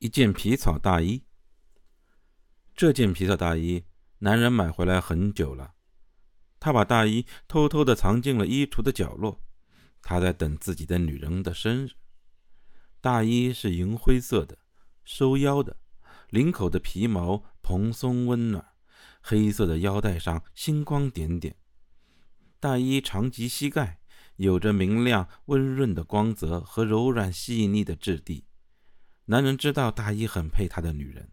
一件皮草大衣。这件皮草大衣，男人买回来很久了。他把大衣偷偷地藏进了衣橱的角落。他在等自己的女人的生日。大衣是银灰色的，收腰的，领口的皮毛蓬松温暖，黑色的腰带上星光点点。大衣长及膝盖，有着明亮温润的光泽和柔软细腻的质地。男人知道大衣很配他的女人，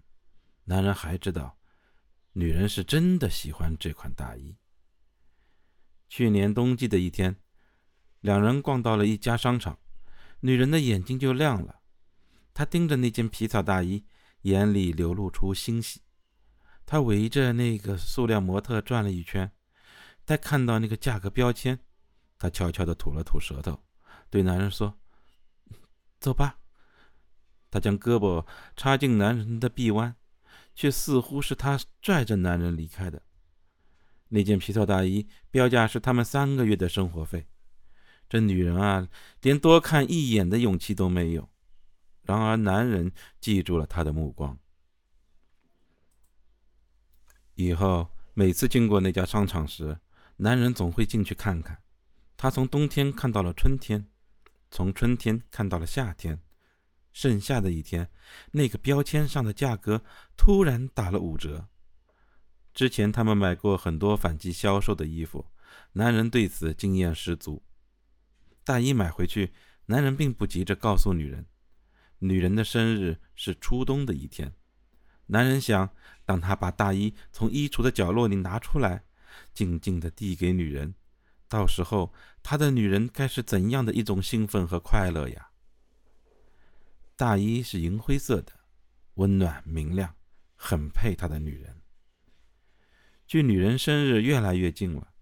男人还知道，女人是真的喜欢这款大衣。去年冬季的一天，两人逛到了一家商场，女人的眼睛就亮了，她盯着那件皮草大衣，眼里流露出欣喜。她围着那个塑料模特转了一圈，待看到那个价格标签，她悄悄地吐了吐舌头，对男人说：“走吧。”他将胳膊插进男人的臂弯，却似乎是他拽着男人离开的。那件皮草大衣标价是他们三个月的生活费。这女人啊，连多看一眼的勇气都没有。然而，男人记住了她的目光。以后每次经过那家商场时，男人总会进去看看。他从冬天看到了春天，从春天看到了夏天。剩下的一天，那个标签上的价格突然打了五折。之前他们买过很多反季销售的衣服，男人对此经验十足。大衣买回去，男人并不急着告诉女人。女人的生日是初冬的一天，男人想，当他把大衣从衣橱的角落里拿出来，静静地递给女人，到时候他的女人该是怎样的一种兴奋和快乐呀！大衣是银灰色的，温暖明亮，很配他的女人。距女人生日越来越近了，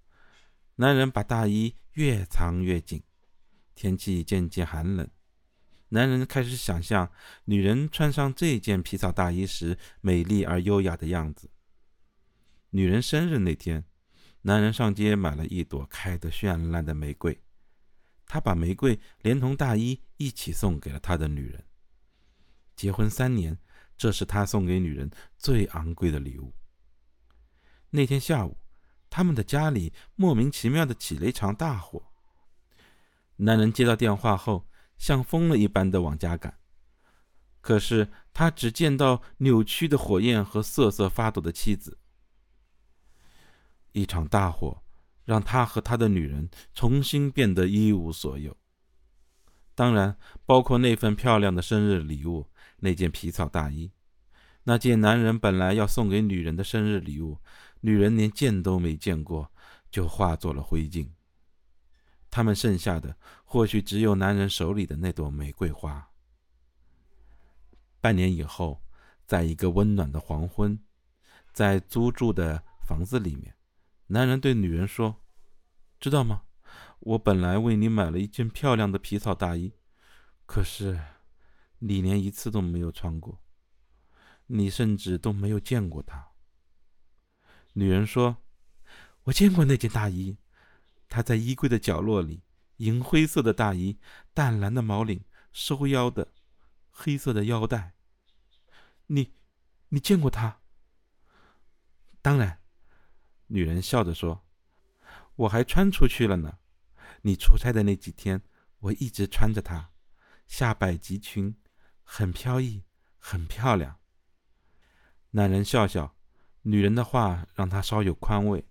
男人把大衣越藏越紧。天气渐渐寒冷，男人开始想象女人穿上这件皮草大衣时美丽而优雅的样子。女人生日那天，男人上街买了一朵开得绚烂的玫瑰，他把玫瑰连同大衣一起送给了他的女人。结婚三年，这是他送给女人最昂贵的礼物。那天下午，他们的家里莫名其妙的起了一场大火。男人接到电话后，像疯了一般的往家赶，可是他只见到扭曲的火焰和瑟瑟发抖的妻子。一场大火让他和他的女人重新变得一无所有，当然包括那份漂亮的生日礼物。那件皮草大衣，那件男人本来要送给女人的生日礼物，女人连见都没见过，就化作了灰烬。他们剩下的或许只有男人手里的那朵玫瑰花。半年以后，在一个温暖的黄昏，在租住的房子里面，男人对女人说：“知道吗？我本来为你买了一件漂亮的皮草大衣，可是……”你连一次都没有穿过，你甚至都没有见过他。女人说：“我见过那件大衣，它在衣柜的角落里，银灰色的大衣，淡蓝的毛领，收腰的，黑色的腰带。你，你见过它？当然。”女人笑着说：“我还穿出去了呢。你出差的那几天，我一直穿着它，下摆及裙。”很飘逸，很漂亮。男人笑笑，女人的话让他稍有宽慰。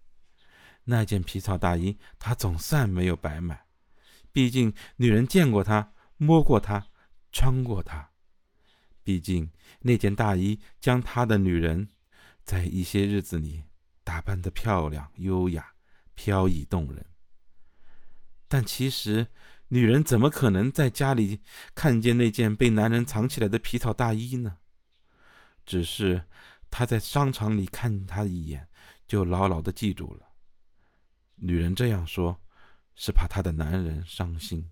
那件皮草大衣，他总算没有白买。毕竟女人见过他，摸过他，穿过他。毕竟那件大衣将他的女人，在一些日子里打扮得漂亮、优雅、飘逸动人。但其实。女人怎么可能在家里看见那件被男人藏起来的皮草大衣呢？只是她在商场里看他一眼，就牢牢的记住了。女人这样说，是怕她的男人伤心。